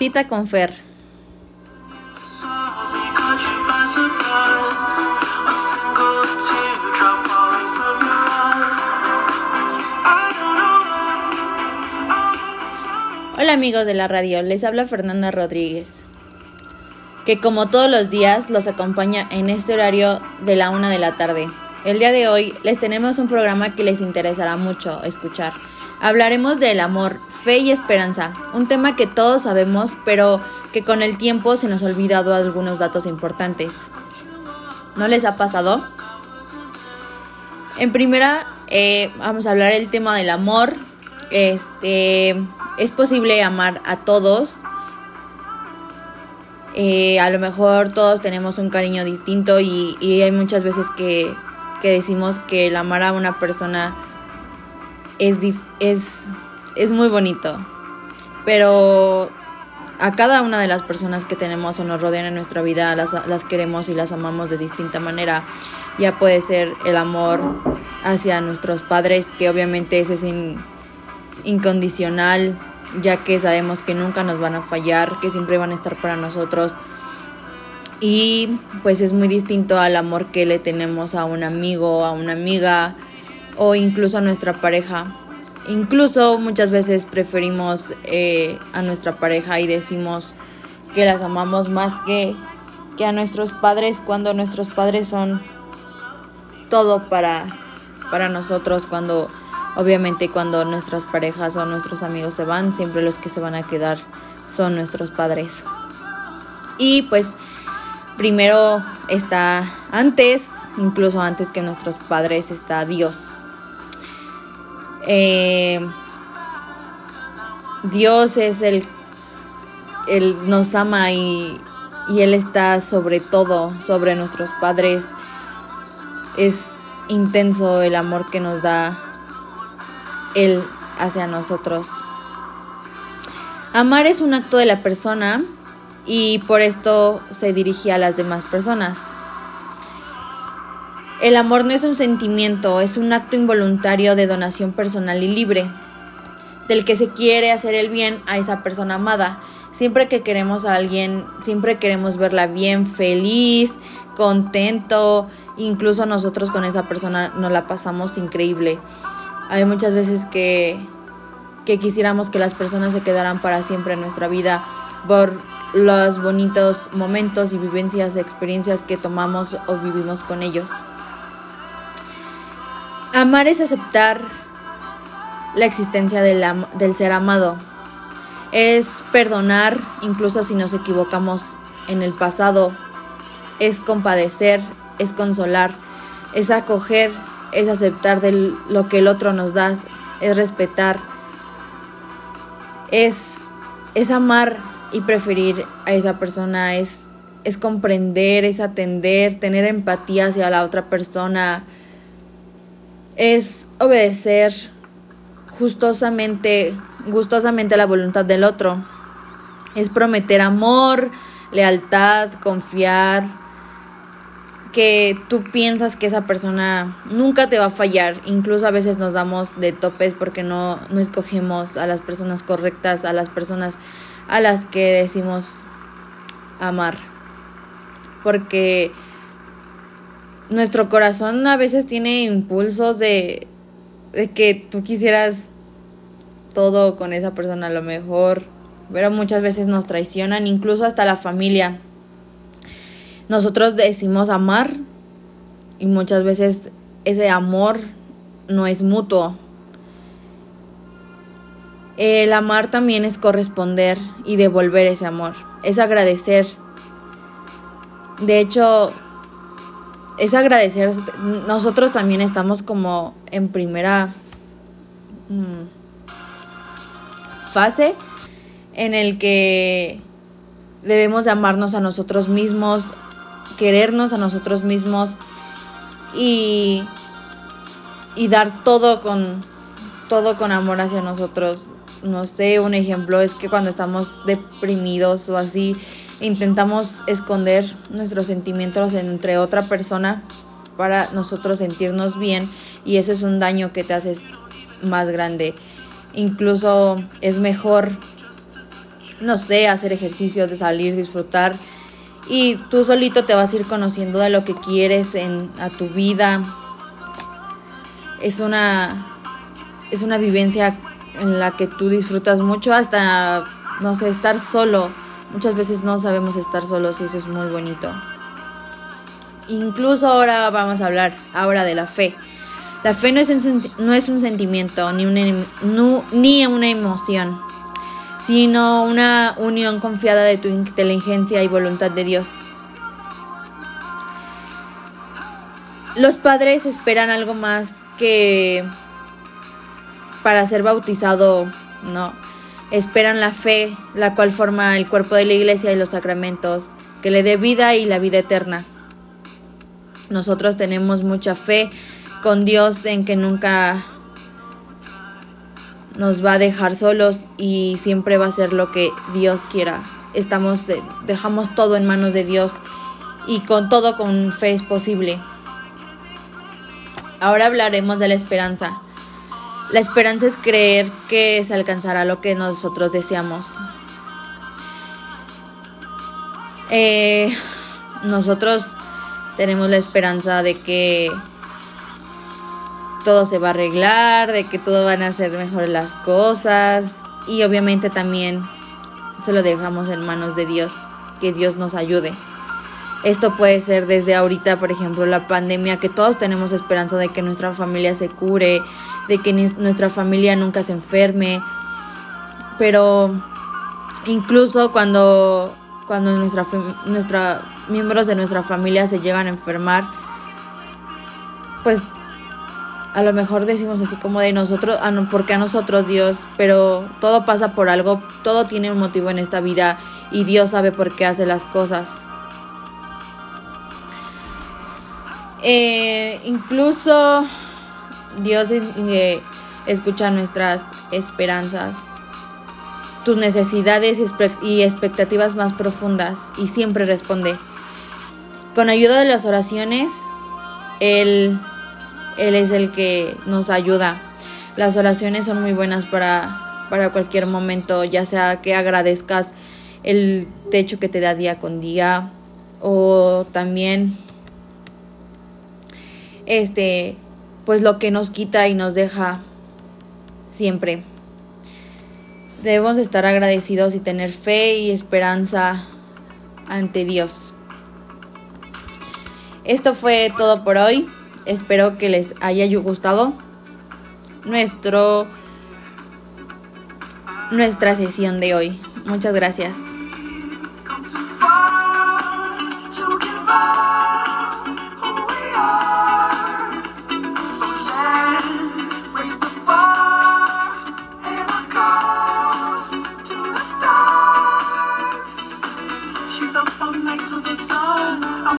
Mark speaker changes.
Speaker 1: Cita con Fer. Hola amigos de la radio, les habla Fernanda Rodríguez, que como todos los días los acompaña en este horario de la una de la tarde. El día de hoy les tenemos un programa que les interesará mucho escuchar. Hablaremos del amor, fe y esperanza, un tema que todos sabemos, pero que con el tiempo se nos ha olvidado algunos datos importantes. ¿No les ha pasado? En primera, eh, vamos a hablar del tema del amor. Este, es posible amar a todos. Eh, a lo mejor todos tenemos un cariño distinto y, hay muchas veces que, que, decimos que el amar a una persona es, es, es muy bonito. Pero a cada una de las personas que tenemos o nos rodean en nuestra vida las, las queremos y las amamos de distinta manera. Ya puede ser el amor hacia nuestros padres, que obviamente eso es incondicional, ya que sabemos que nunca nos van a fallar, que siempre van a estar para nosotros. Y pues es muy distinto al amor que le tenemos a un amigo, a una amiga o incluso a nuestra pareja. Incluso muchas veces preferimos eh, a nuestra pareja y decimos que las amamos más que, que a nuestros padres cuando nuestros padres son todo para, para nosotros, cuando obviamente cuando nuestras parejas o nuestros amigos se van, siempre los que se van a quedar son nuestros padres. Y pues primero está antes, incluso antes que nuestros padres, está Dios. Eh, Dios es el, Él nos ama y, y Él está sobre todo, sobre nuestros padres. Es intenso el amor que nos da Él hacia nosotros. Amar es un acto de la persona y por esto se dirige a las demás personas. El amor no es un sentimiento, es un acto involuntario de donación personal y libre, del que se quiere hacer el bien a esa persona amada. Siempre que queremos a alguien, siempre queremos verla bien, feliz, contento, incluso nosotros con esa persona nos la pasamos increíble. Hay muchas veces que, que quisiéramos que las personas se quedaran para siempre en nuestra vida por los bonitos momentos y vivencias, experiencias que tomamos o vivimos con ellos. Amar es aceptar la existencia del, del, ser amado. Es perdonar incluso si nos equivocamos en el pasado. Es compadecer, es consolar, es acoger, es aceptar de lo que el otro nos da, es respetar, es, es amar y preferir a esa persona, es, es comprender, es atender, tener empatía hacia la otra persona es obedecer gustosamente, gustosamente la voluntad del otro. Es prometer amor, lealtad, confiar, que tú piensas que esa persona nunca te va a fallar. Incluso a veces nos damos de topes porque no, no escogemos a las personas correctas, a las personas a las que decimos amar. Porque nuestro corazón a veces tiene impulsos de, de que tú quisieras todo con esa persona a lo mejor, pero muchas veces nos traicionan, incluso hasta la familia. Nosotros decimos amar y muchas veces ese amor no es mutuo. El amar también es corresponder y devolver ese amor, es agradecer. De hecho, es agradecer. Nosotros también estamos como en primera mm, fase en el que debemos de amarnos a nosotros mismos, querernos a nosotros mismos y, y dar todo con todo con amor hacia nosotros. No sé, un ejemplo es que cuando estamos deprimidos o así, intentamos esconder nuestros sentimientos entre otra persona para nosotros sentirnos bien y eso es un daño que te haces más grande. Incluso es mejor no sé, hacer ejercicio, de salir, disfrutar. Y tú solito te vas a ir conociendo de lo que quieres en, a tu vida. Es una, es una vivencia en la que tú disfrutas mucho hasta, no sé, estar solo. Muchas veces no sabemos estar solos y eso es muy bonito. Incluso ahora vamos a hablar ahora de la fe. La fe no es, un, no es un sentimiento ni una, ni una emoción, sino una unión confiada de tu inteligencia y voluntad de Dios. Los padres esperan algo más que para ser bautizado, no. Esperan la fe, la cual forma el cuerpo de la iglesia y los sacramentos, que le dé vida y la vida eterna. Nosotros tenemos mucha fe con Dios en que nunca nos va a dejar solos y siempre va a ser lo que Dios quiera. Estamos eh, dejamos todo en manos de Dios y con todo con fe es posible. Ahora hablaremos de la esperanza. La esperanza es creer que se alcanzará lo que nosotros deseamos. Eh, nosotros tenemos la esperanza de que todo se va a arreglar, de que todo van a ser mejor las cosas y obviamente también se lo dejamos en manos de Dios, que Dios nos ayude. Esto puede ser desde ahorita, por ejemplo, la pandemia, que todos tenemos esperanza de que nuestra familia se cure, de que nuestra familia nunca se enferme, pero incluso cuando, cuando nuestra, miembros de nuestra familia se llegan a enfermar, pues a lo mejor decimos así como de nosotros, ah, porque a nosotros Dios, pero todo pasa por algo, todo tiene un motivo en esta vida y Dios sabe por qué hace las cosas. Eh, incluso Dios eh, escucha nuestras esperanzas, tus necesidades y expectativas más profundas y siempre responde. Con ayuda de las oraciones, Él él es el que nos ayuda. Las oraciones son muy buenas para, para cualquier momento, ya sea que agradezcas el techo que te da día con día o también este pues lo que nos quita y nos deja siempre. Debemos estar agradecidos y tener fe y esperanza ante Dios. Esto fue todo por hoy. Espero que les haya gustado nuestro nuestra sesión de hoy. Muchas gracias.